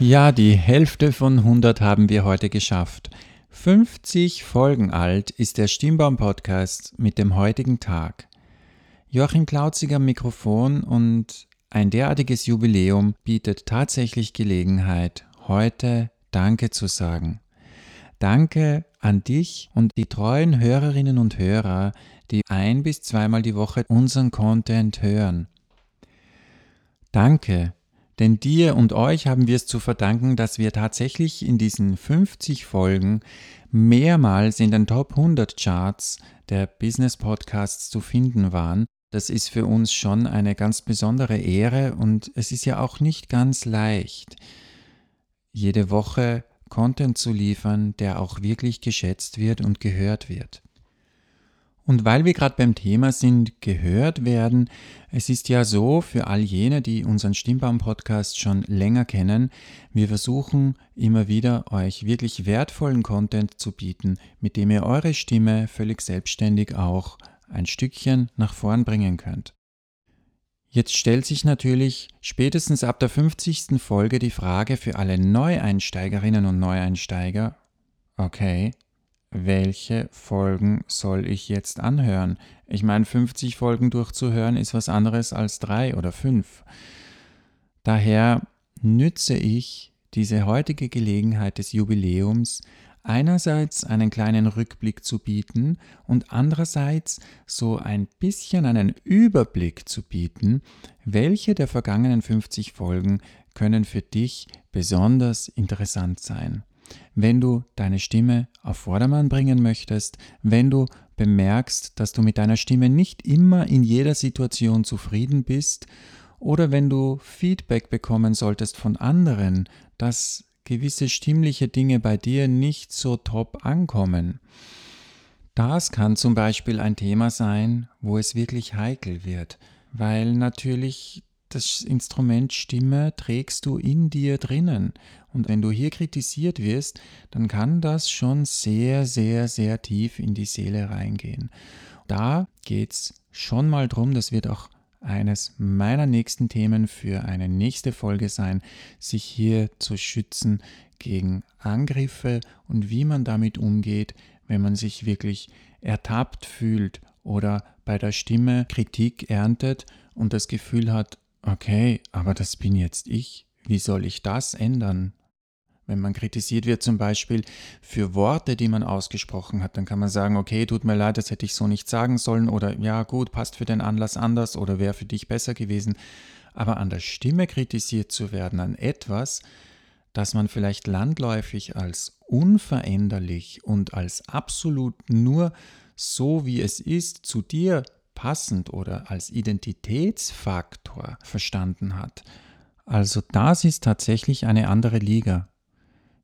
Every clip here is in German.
Ja, die Hälfte von 100 haben wir heute geschafft. 50 Folgen alt ist der Stimmbaum-Podcast mit dem heutigen Tag. Joachim Klautziger am Mikrofon und ein derartiges Jubiläum bietet tatsächlich Gelegenheit, heute Danke zu sagen. Danke an dich und die treuen Hörerinnen und Hörer, die ein bis zweimal die Woche unseren Content hören. Danke denn dir und euch haben wir es zu verdanken, dass wir tatsächlich in diesen 50 Folgen mehrmals in den Top 100 Charts der Business Podcasts zu finden waren. Das ist für uns schon eine ganz besondere Ehre und es ist ja auch nicht ganz leicht, jede Woche Content zu liefern, der auch wirklich geschätzt wird und gehört wird. Und weil wir gerade beim Thema sind, gehört werden, es ist ja so für all jene, die unseren Stimmbaum-Podcast schon länger kennen, wir versuchen immer wieder euch wirklich wertvollen Content zu bieten, mit dem ihr eure Stimme völlig selbstständig auch ein Stückchen nach vorn bringen könnt. Jetzt stellt sich natürlich spätestens ab der 50. Folge die Frage für alle Neueinsteigerinnen und Neueinsteiger, okay, welche Folgen soll ich jetzt anhören? Ich meine, 50 Folgen durchzuhören ist was anderes als drei oder fünf. Daher nütze ich diese heutige Gelegenheit des Jubiläums, einerseits einen kleinen Rückblick zu bieten und andererseits so ein bisschen einen Überblick zu bieten, welche der vergangenen 50 Folgen können für dich besonders interessant sein wenn du deine Stimme auf Vordermann bringen möchtest, wenn du bemerkst, dass du mit deiner Stimme nicht immer in jeder Situation zufrieden bist oder wenn du Feedback bekommen solltest von anderen, dass gewisse stimmliche Dinge bei dir nicht so top ankommen. Das kann zum Beispiel ein Thema sein, wo es wirklich heikel wird, weil natürlich das Instrument Stimme trägst du in dir drinnen. Und wenn du hier kritisiert wirst, dann kann das schon sehr, sehr, sehr tief in die Seele reingehen. Da geht es schon mal drum, das wird auch eines meiner nächsten Themen für eine nächste Folge sein, sich hier zu schützen gegen Angriffe und wie man damit umgeht, wenn man sich wirklich ertappt fühlt oder bei der Stimme Kritik erntet und das Gefühl hat, Okay, aber das bin jetzt ich. Wie soll ich das ändern? Wenn man kritisiert wird zum Beispiel für Worte, die man ausgesprochen hat, dann kann man sagen, okay, tut mir leid, das hätte ich so nicht sagen sollen oder ja gut, passt für den Anlass anders oder wäre für dich besser gewesen. Aber an der Stimme kritisiert zu werden, an etwas, das man vielleicht landläufig als unveränderlich und als absolut nur so wie es ist zu dir passend oder als Identitätsfaktor verstanden hat. Also das ist tatsächlich eine andere Liga.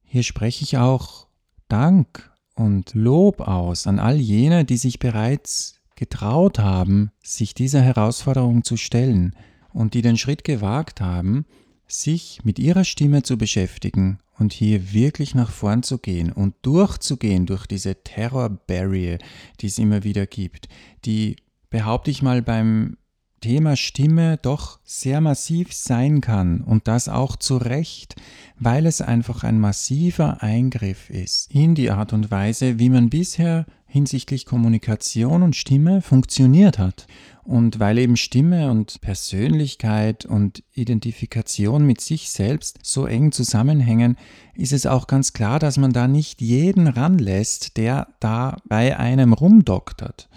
Hier spreche ich auch Dank und Lob aus an all jene, die sich bereits getraut haben, sich dieser Herausforderung zu stellen und die den Schritt gewagt haben, sich mit ihrer Stimme zu beschäftigen und hier wirklich nach vorn zu gehen und durchzugehen durch diese Terror-Barrier, die es immer wieder gibt, die behaupte ich mal, beim Thema Stimme doch sehr massiv sein kann und das auch zu Recht, weil es einfach ein massiver Eingriff ist in die Art und Weise, wie man bisher hinsichtlich Kommunikation und Stimme funktioniert hat. Und weil eben Stimme und Persönlichkeit und Identifikation mit sich selbst so eng zusammenhängen, ist es auch ganz klar, dass man da nicht jeden ranlässt, der da bei einem rumdoktert.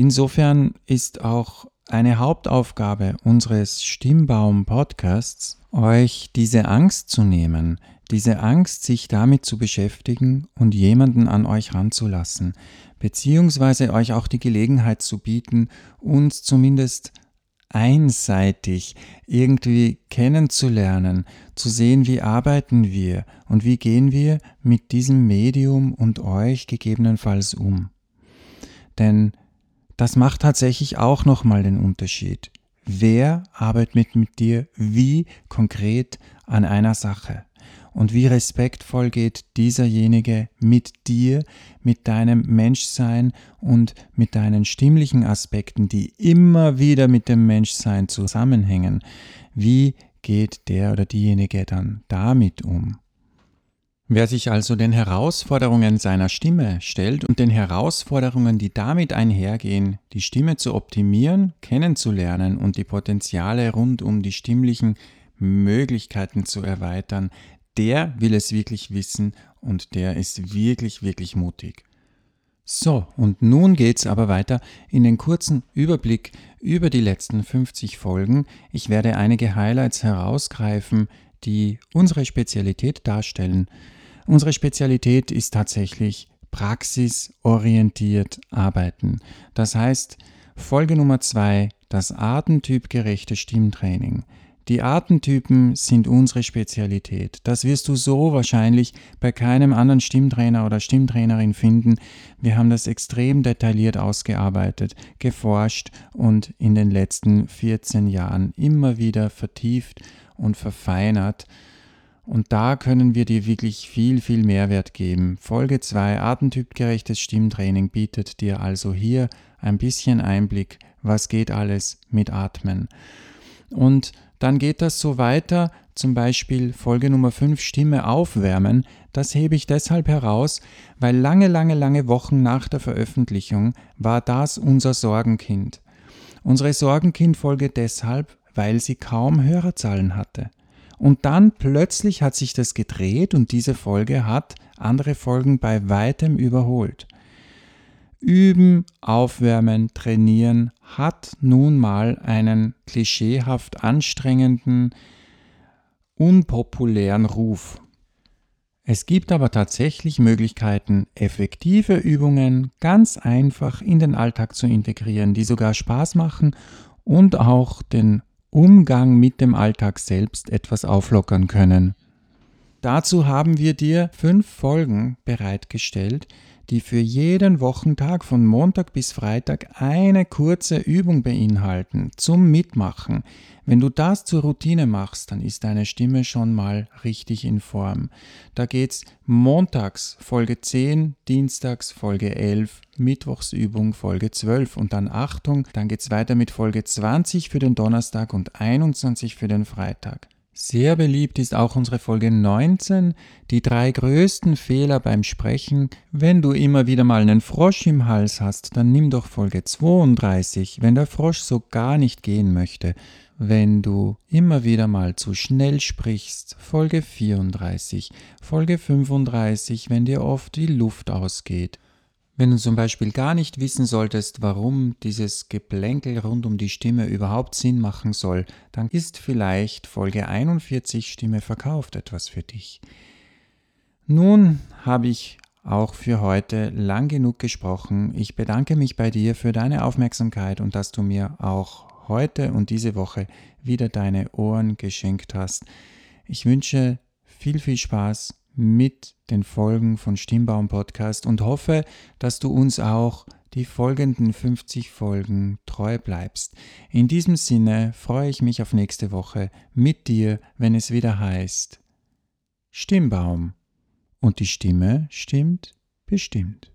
Insofern ist auch eine Hauptaufgabe unseres Stimmbaum-Podcasts, euch diese Angst zu nehmen, diese Angst, sich damit zu beschäftigen und jemanden an euch ranzulassen, beziehungsweise euch auch die Gelegenheit zu bieten, uns zumindest einseitig irgendwie kennenzulernen, zu sehen, wie arbeiten wir und wie gehen wir mit diesem Medium und euch gegebenenfalls um. Denn das macht tatsächlich auch nochmal den Unterschied. Wer arbeitet mit, mit dir wie konkret an einer Sache? Und wie respektvoll geht dieserjenige mit dir, mit deinem Menschsein und mit deinen stimmlichen Aspekten, die immer wieder mit dem Menschsein zusammenhängen. Wie geht der oder diejenige dann damit um? Wer sich also den Herausforderungen seiner Stimme stellt und den Herausforderungen, die damit einhergehen, die Stimme zu optimieren, kennenzulernen und die Potenziale rund um die stimmlichen Möglichkeiten zu erweitern, der will es wirklich wissen und der ist wirklich, wirklich mutig. So, und nun geht's aber weiter in den kurzen Überblick über die letzten 50 Folgen. Ich werde einige Highlights herausgreifen, die unsere Spezialität darstellen. Unsere Spezialität ist tatsächlich praxisorientiert arbeiten. Das heißt, Folge Nummer zwei, das artentypgerechte Stimmtraining. Die Artentypen sind unsere Spezialität. Das wirst du so wahrscheinlich bei keinem anderen Stimmtrainer oder Stimmtrainerin finden. Wir haben das extrem detailliert ausgearbeitet, geforscht und in den letzten 14 Jahren immer wieder vertieft und verfeinert. Und da können wir dir wirklich viel, viel Mehrwert geben. Folge 2 Artentypgerechtes Stimmtraining bietet dir also hier ein bisschen Einblick, was geht alles mit Atmen. Und dann geht das so weiter, zum Beispiel Folge Nummer 5 Stimme aufwärmen. Das hebe ich deshalb heraus, weil lange, lange, lange Wochen nach der Veröffentlichung war das unser Sorgenkind. Unsere Sorgenkind-Folge deshalb, weil sie kaum Hörerzahlen hatte. Und dann plötzlich hat sich das gedreht und diese Folge hat andere Folgen bei weitem überholt. Üben, aufwärmen, trainieren hat nun mal einen klischeehaft anstrengenden, unpopulären Ruf. Es gibt aber tatsächlich Möglichkeiten, effektive Übungen ganz einfach in den Alltag zu integrieren, die sogar Spaß machen und auch den Umgang mit dem Alltag selbst etwas auflockern können. Dazu haben wir dir fünf Folgen bereitgestellt, die für jeden Wochentag von Montag bis Freitag eine kurze Übung beinhalten zum Mitmachen. Wenn du das zur Routine machst, dann ist deine Stimme schon mal richtig in Form. Da geht's montags Folge 10, dienstags Folge 11, Mittwochsübung Folge 12 und dann Achtung, dann geht's weiter mit Folge 20 für den Donnerstag und 21 für den Freitag. Sehr beliebt ist auch unsere Folge 19, die drei größten Fehler beim Sprechen. Wenn du immer wieder mal einen Frosch im Hals hast, dann nimm doch Folge 32, wenn der Frosch so gar nicht gehen möchte. Wenn du immer wieder mal zu schnell sprichst, Folge 34, Folge 35, wenn dir oft die Luft ausgeht. Wenn du zum Beispiel gar nicht wissen solltest, warum dieses Geplänkel rund um die Stimme überhaupt Sinn machen soll, dann ist vielleicht Folge 41 Stimme verkauft etwas für dich. Nun habe ich auch für heute lang genug gesprochen. Ich bedanke mich bei dir für deine Aufmerksamkeit und dass du mir auch heute und diese Woche wieder deine Ohren geschenkt hast. Ich wünsche viel, viel Spaß mit den Folgen von Stimmbaum Podcast und hoffe, dass du uns auch die folgenden 50 Folgen treu bleibst. In diesem Sinne freue ich mich auf nächste Woche mit dir, wenn es wieder heißt Stimmbaum. Und die Stimme stimmt bestimmt.